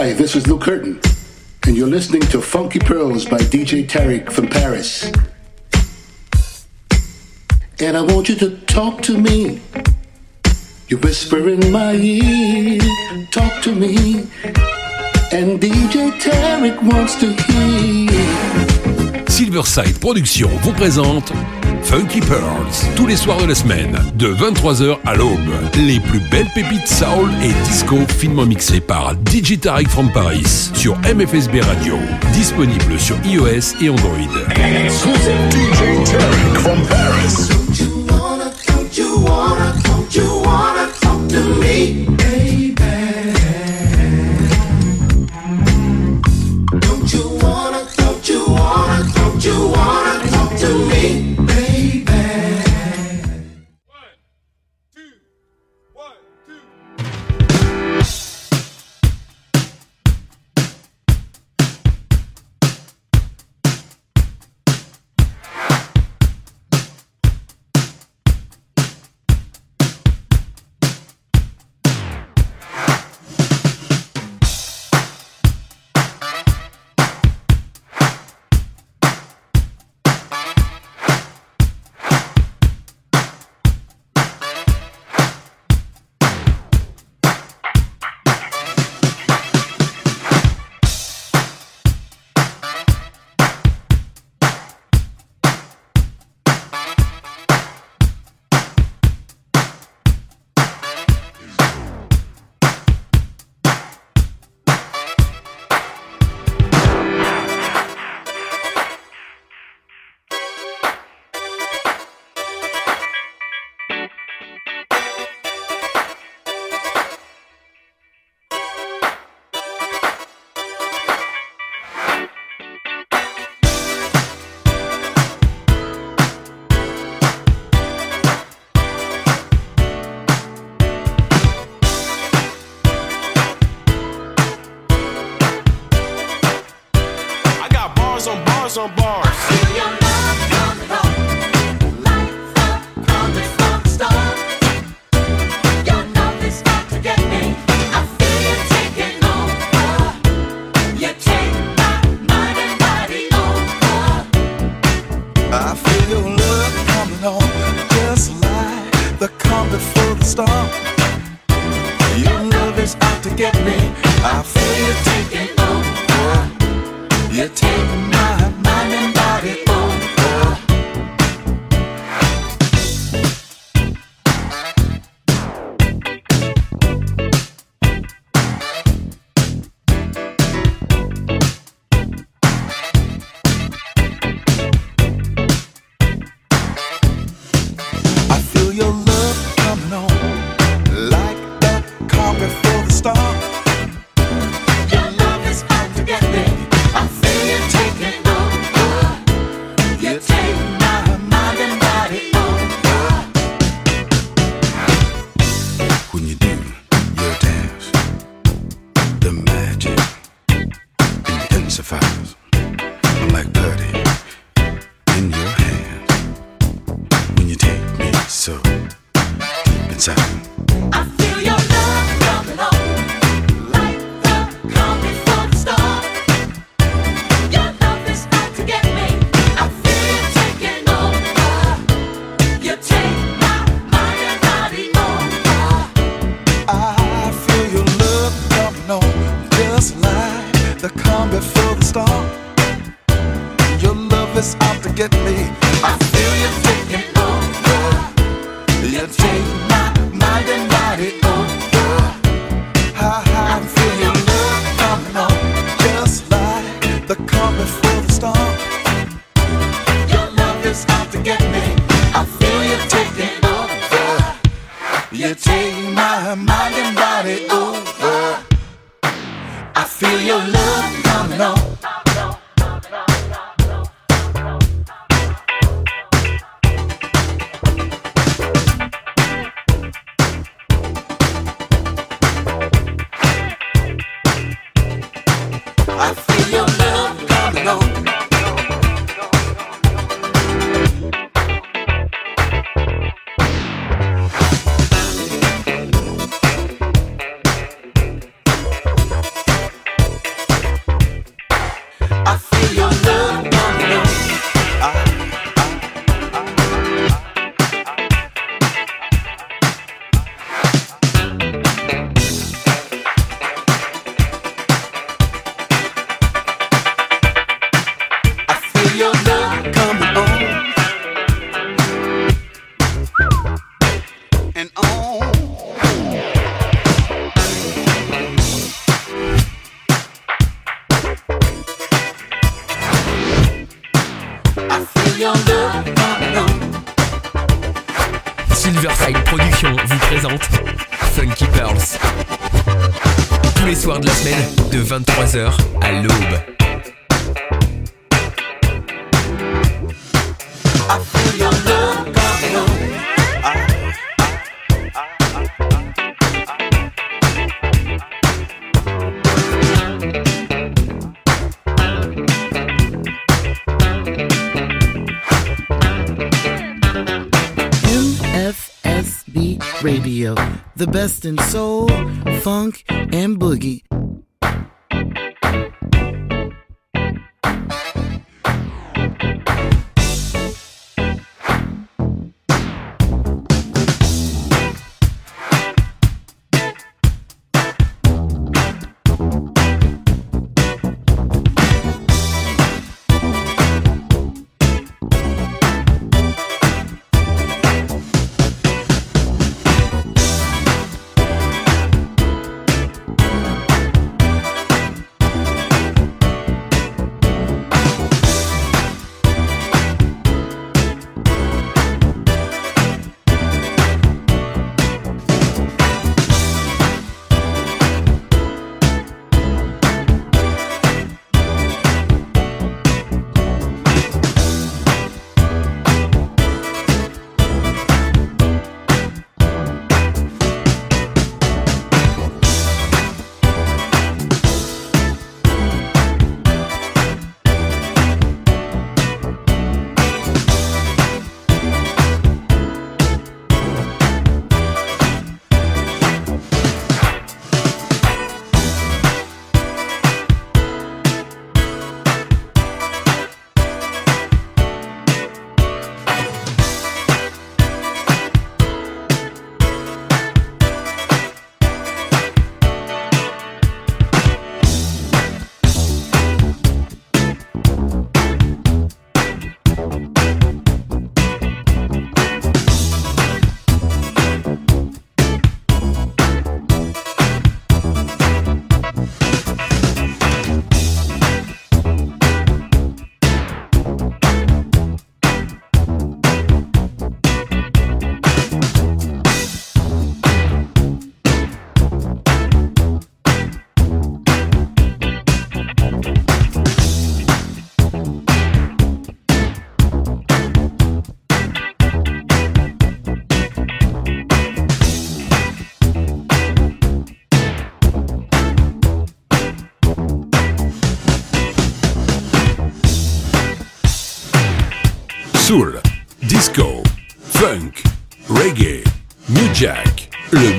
Hi, this is Luke Curtin, and you're listening to Funky Pearls by DJ Tarek from Paris. And I want you to talk to me. You whisper in my ear, talk to me. And DJ Tarek wants to hear. Silverside Productions vous présente Funky Pearls, tous les soirs de la semaine, de 23h à l'aube. Les plus belles pépites soul et disco finement mixées par Digitarec from Paris sur MFSB Radio. Disponible sur iOS et Android.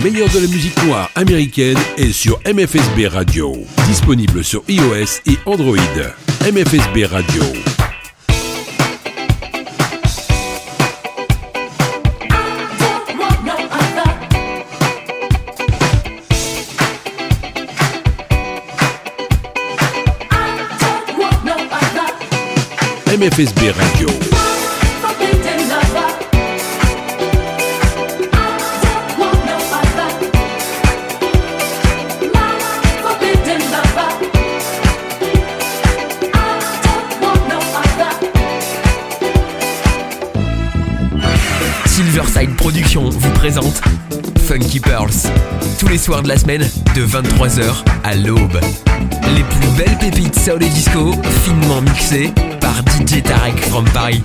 meilleur de la musique noire américaine est sur MFSB Radio, disponible sur iOS et Android. MFSB Radio. MFSB Radio. Production vous présente Funky Pearls. Tous les soirs de la semaine, de 23h à l'aube. Les plus belles pépites soul et disco, finement mixées par DJ Tarek from Paris.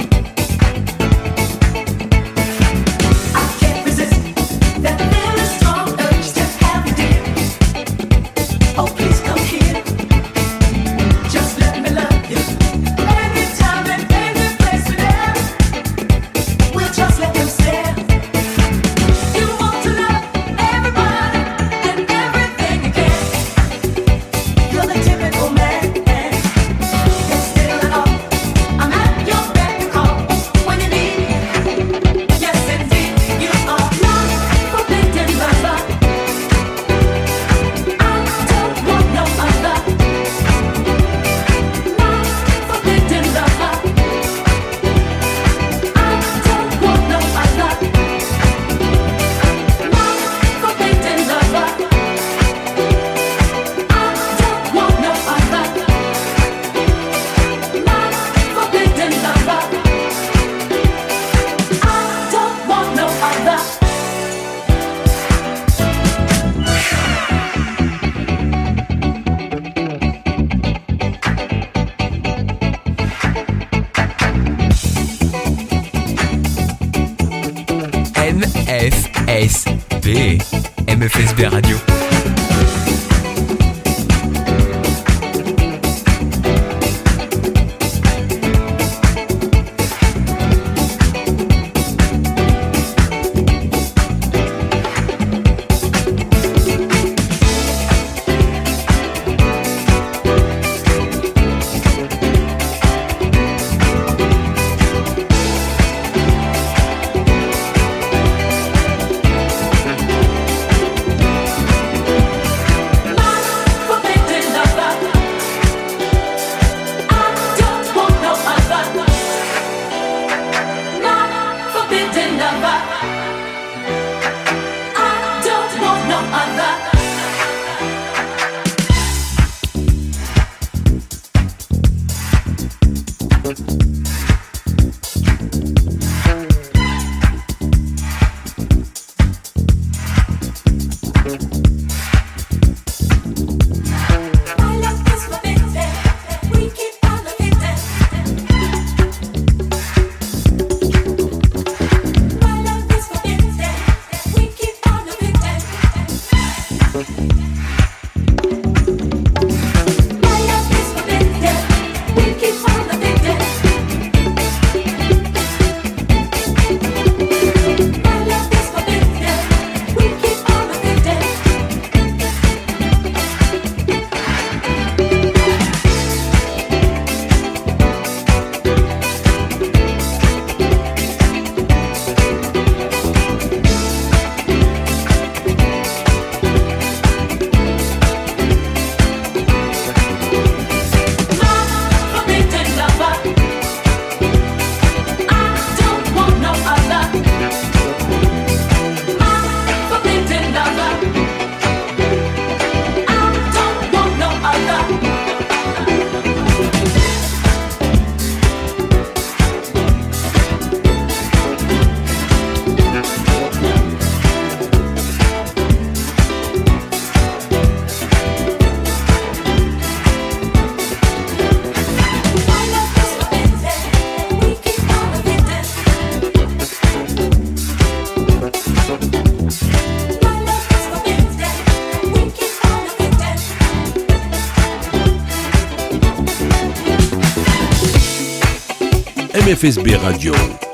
FSB Radio.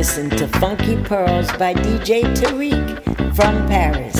listen to Funky Pearls by DJ Tariq from Paris.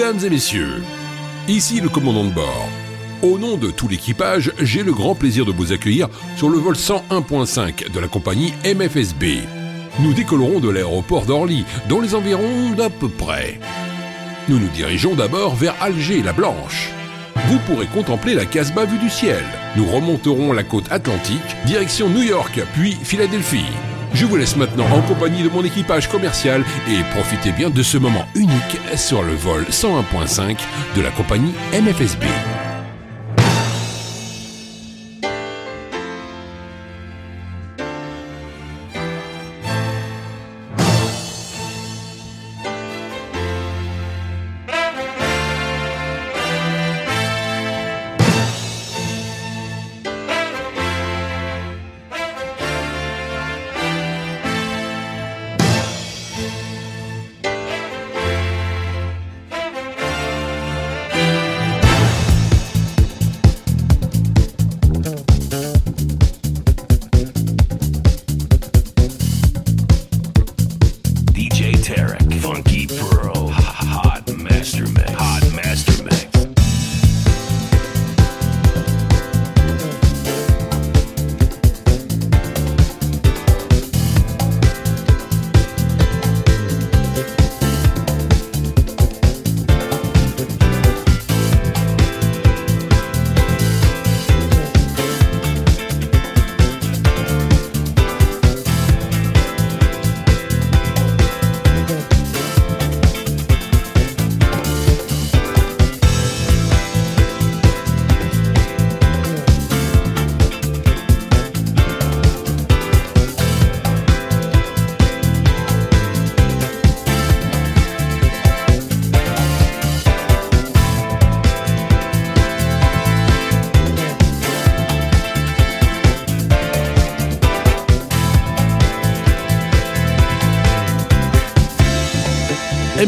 Mesdames et messieurs, ici le commandant de bord. Au nom de tout l'équipage, j'ai le grand plaisir de vous accueillir sur le vol 101.5 de la compagnie MFSB. Nous décollerons de l'aéroport d'Orly, dans les environs d'à peu près. Nous nous dirigeons d'abord vers Alger la Blanche. Vous pourrez contempler la Casbah vue du ciel. Nous remonterons la côte atlantique, direction New York, puis Philadelphie. Je vous laisse maintenant en compagnie de mon équipage commercial et profitez bien de ce moment unique sur le vol 101.5 de la compagnie MFSB.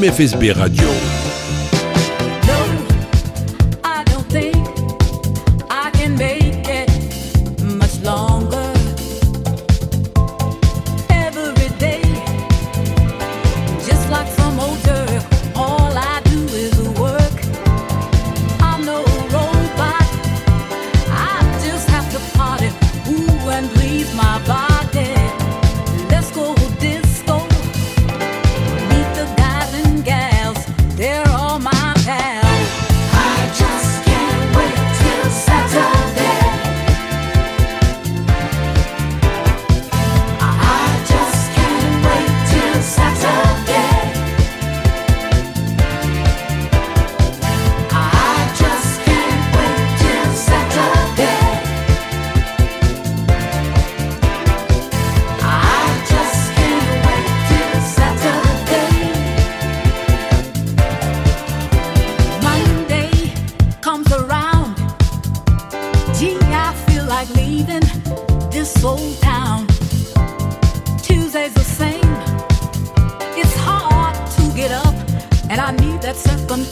MFSB Radio. that's up on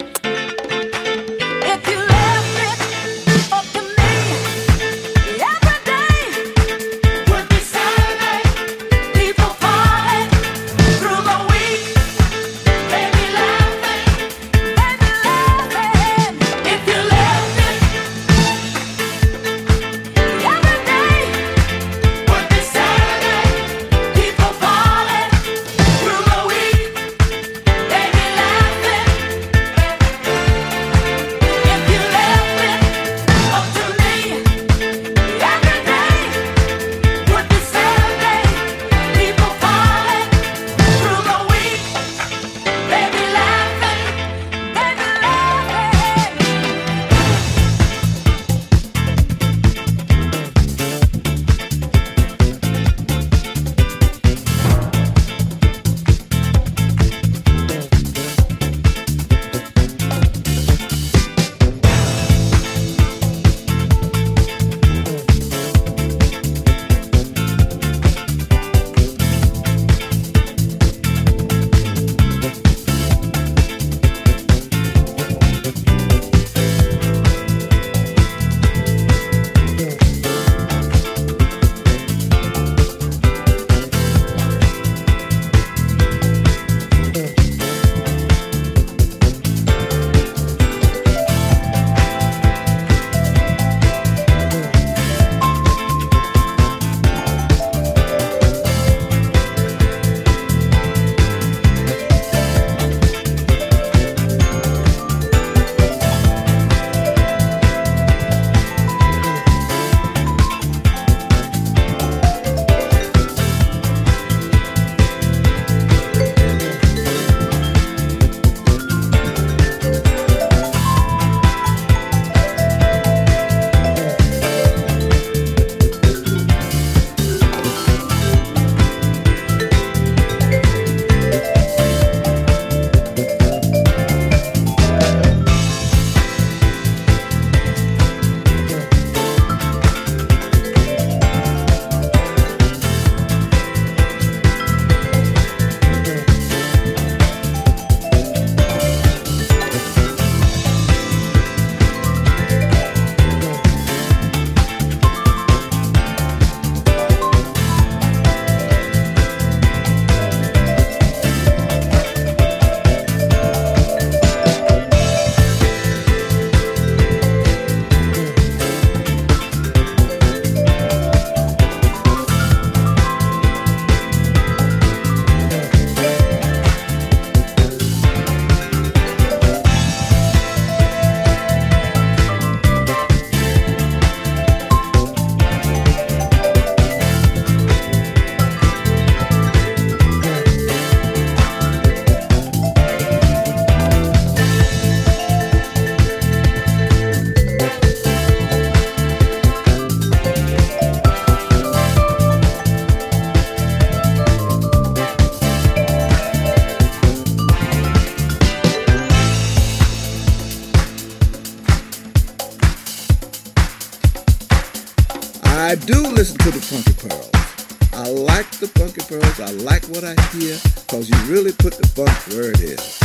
what I hear because you really put the funk where it is.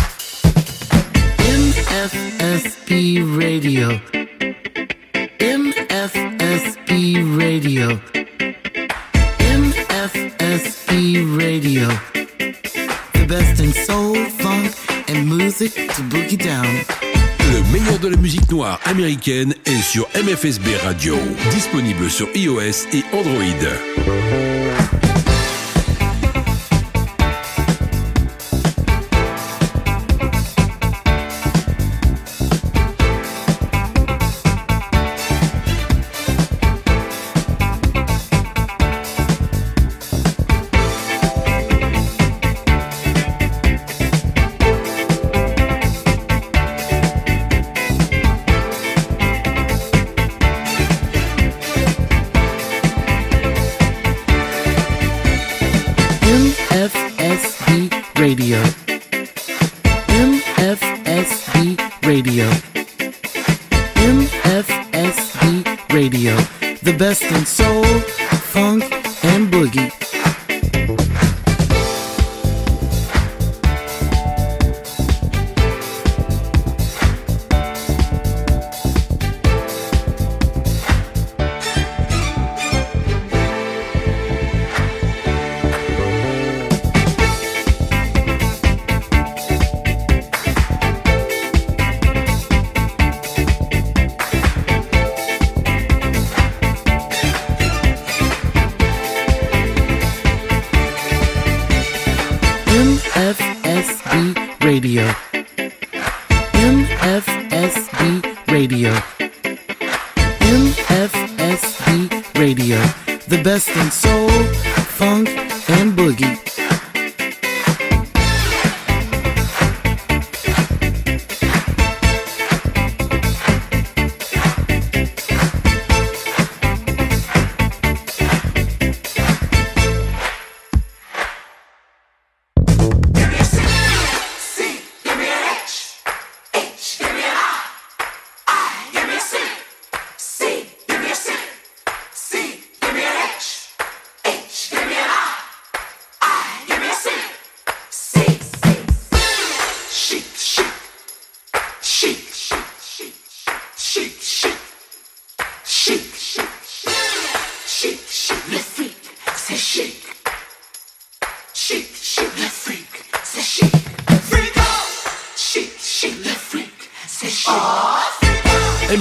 MFSB Radio. MFSB Radio. MFSB Radio. The best in soul, funk, and music to boogie down. Le meilleur de la musique noire américaine est sur MFSB Radio, disponible sur iOS et Android.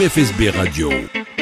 MFSB Radio.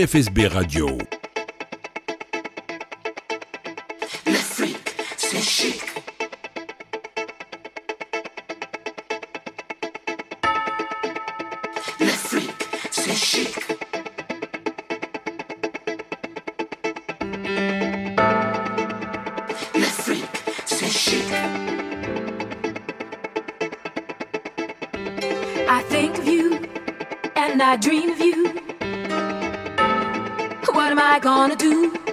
MFSB Radio. Le fric, c'est chic. Le fric, c'est chic. Le fric, c'est chic. I think of you and I dream you. am I gonna do?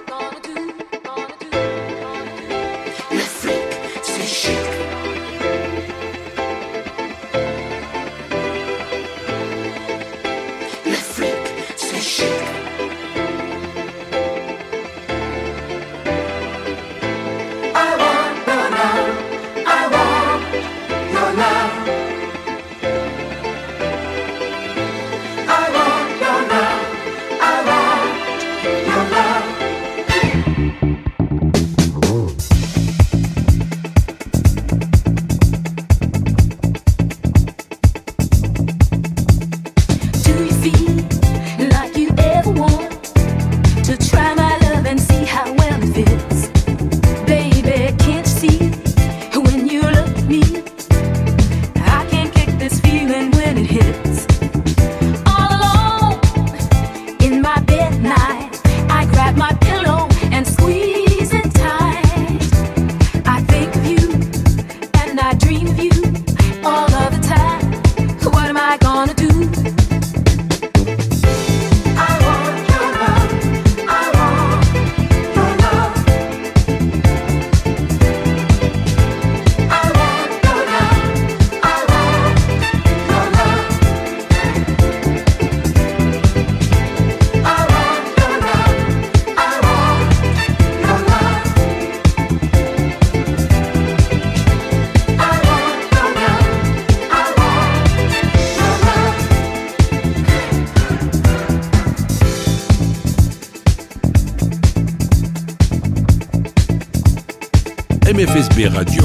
Radio.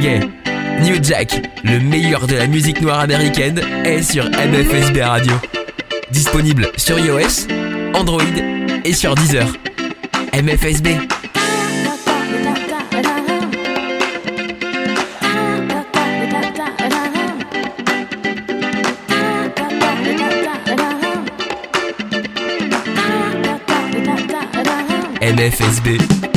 New Jack, le meilleur de la musique noire américaine, est sur MFSB Radio. Disponible sur iOS, Android et sur Deezer. MFSB. MFSB.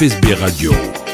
MFSB Radio.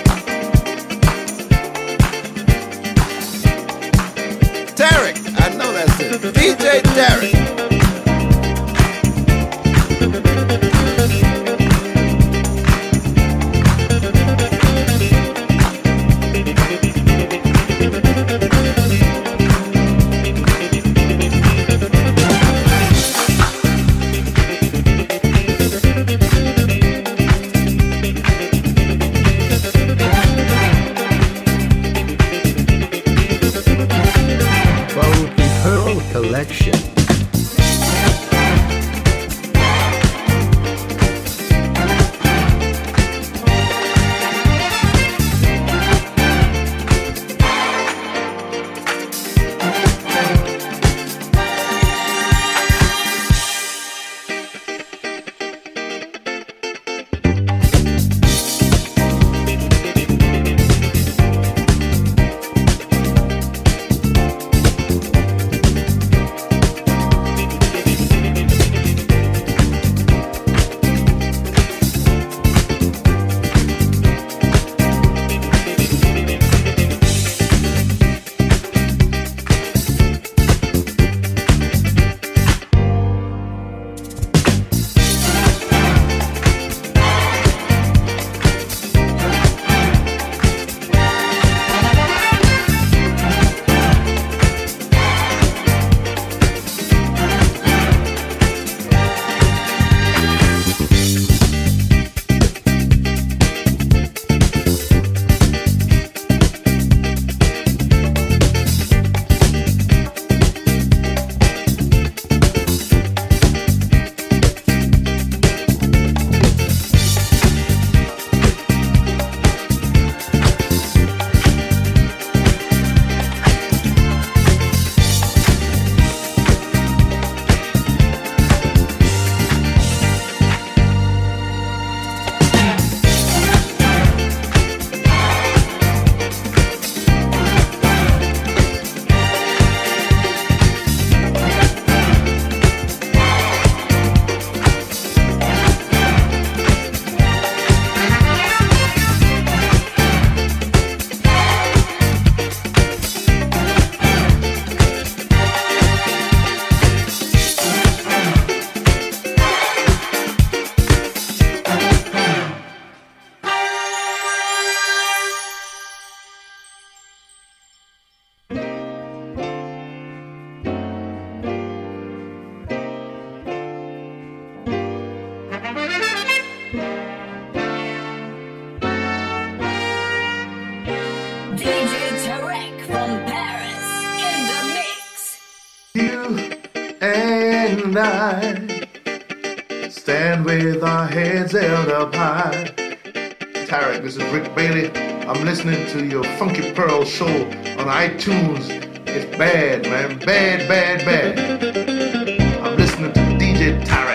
This is Rick Bailey. I'm listening to your Funky Pearl show on iTunes. It's bad, man. Bad, bad, bad. I'm listening to DJ Tarek.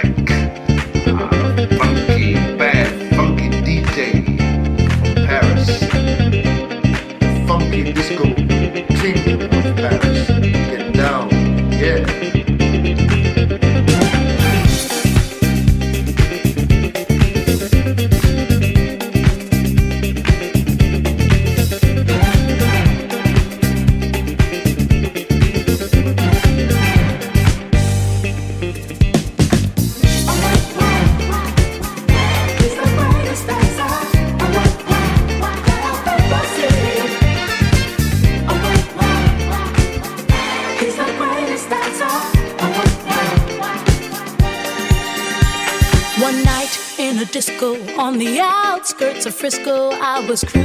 Of Frisco. I was cruising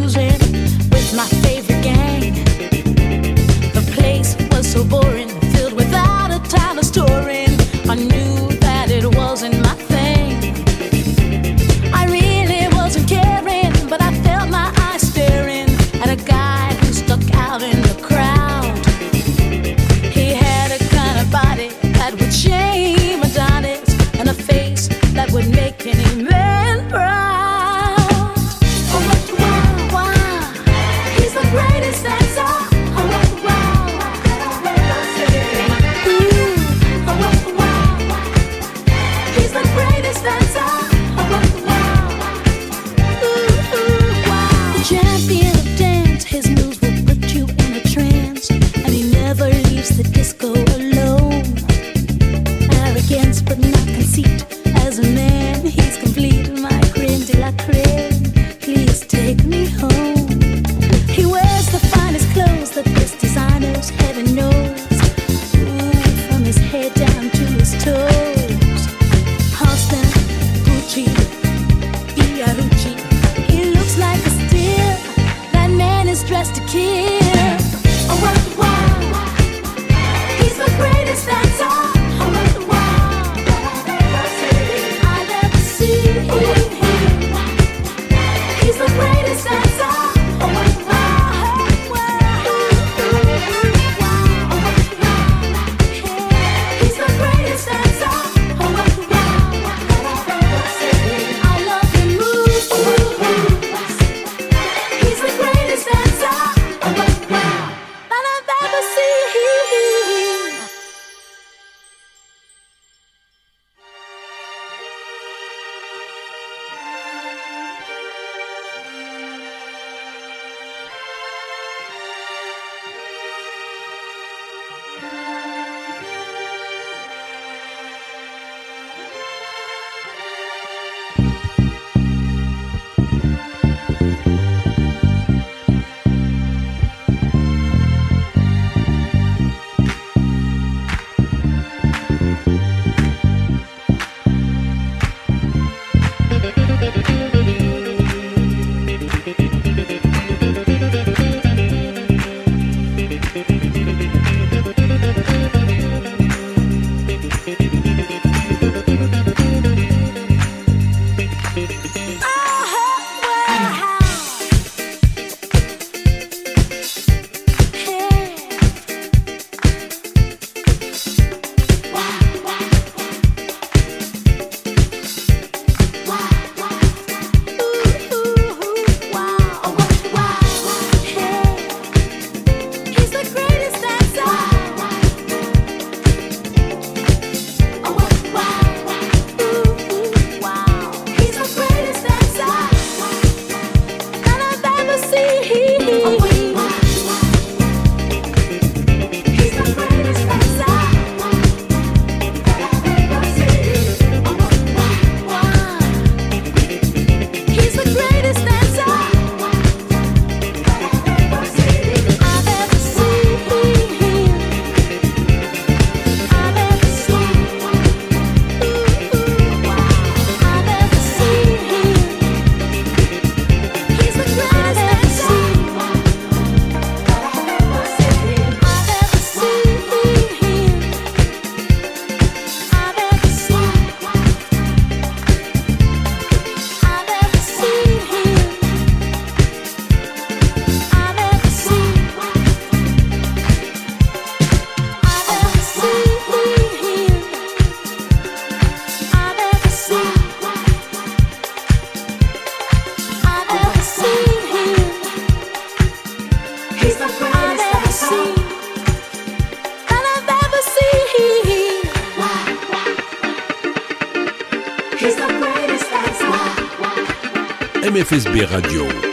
MFSB Radio.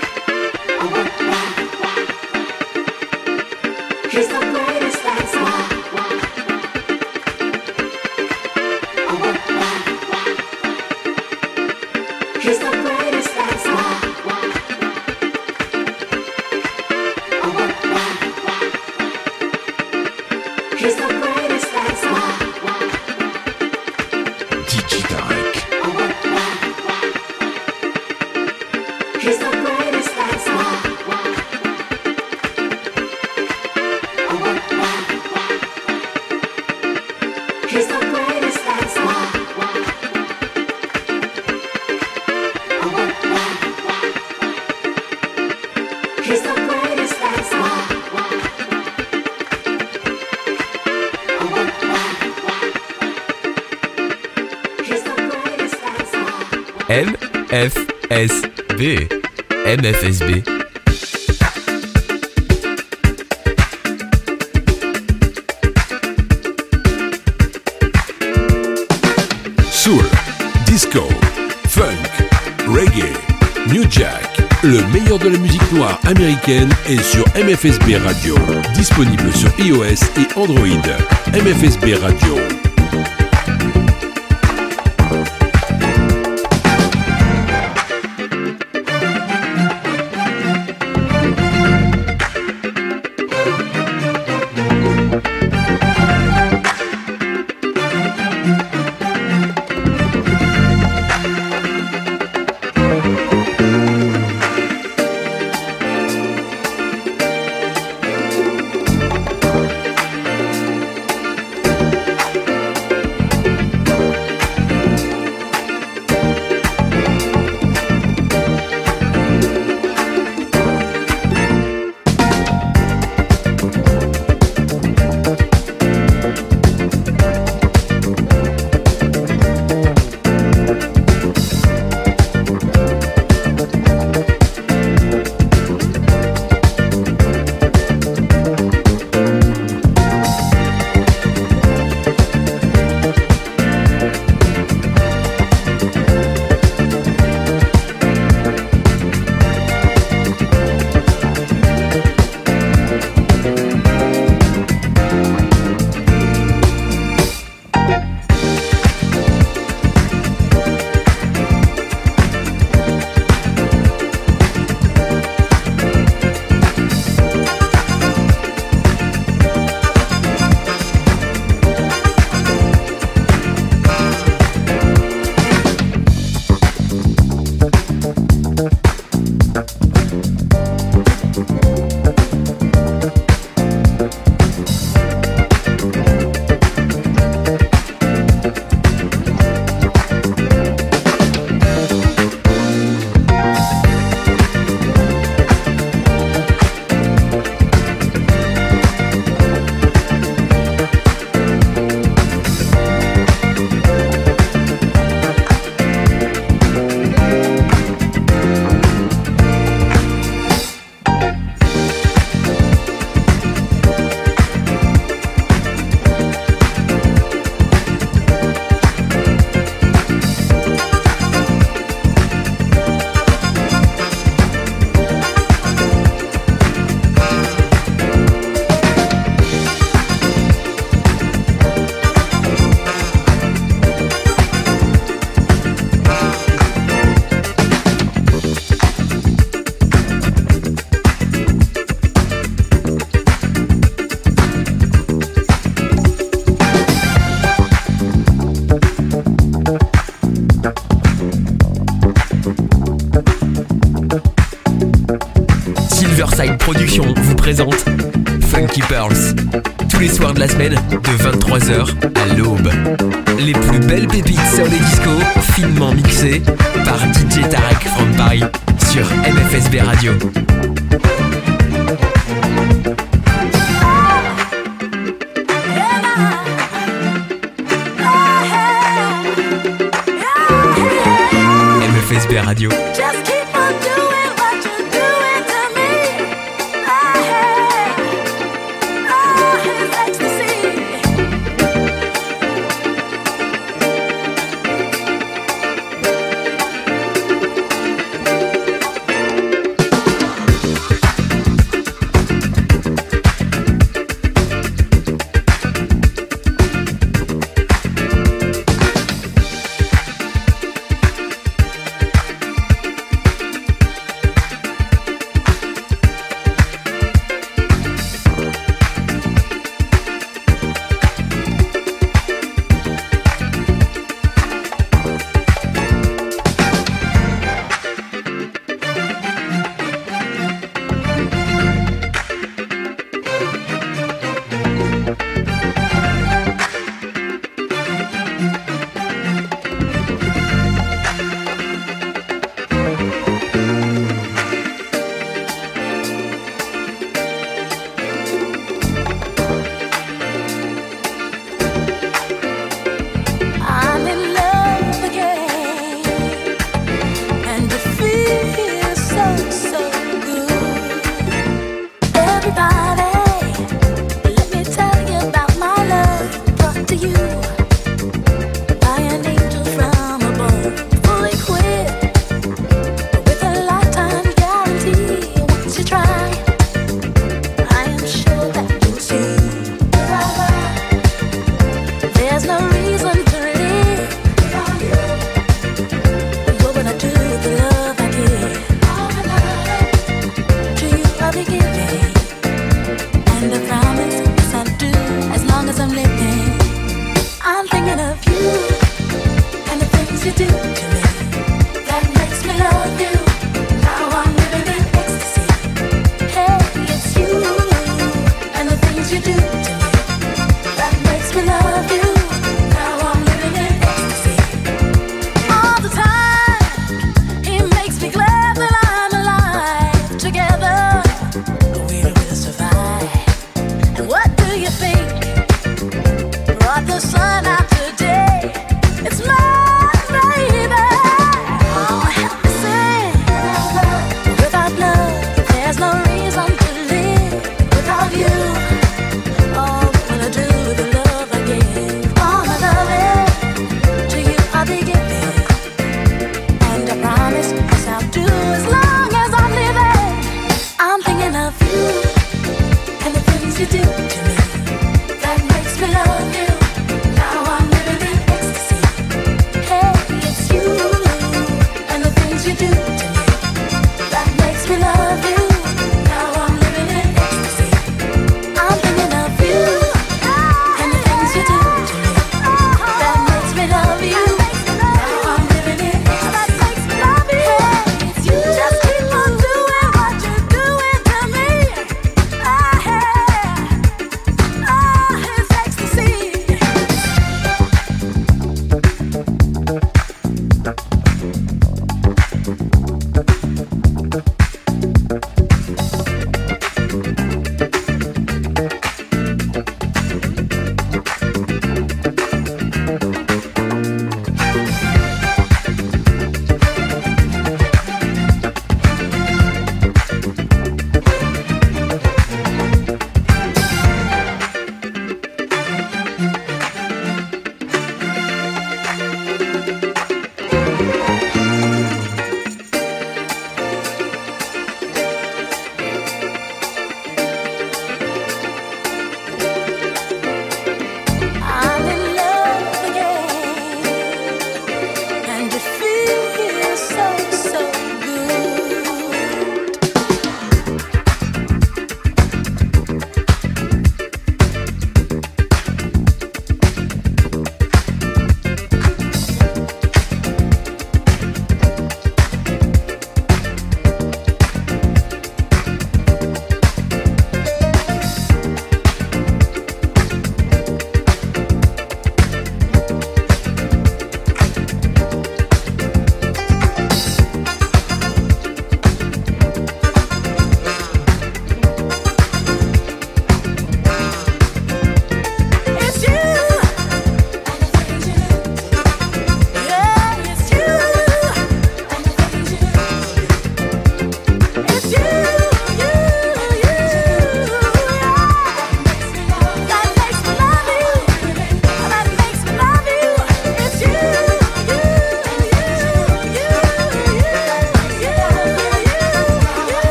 MFSB. MFSB. Soul, disco, funk, reggae, new jack. Le meilleur de la musique noire américaine est sur MFSB Radio. Disponible sur iOS et Android. MFSB Radio.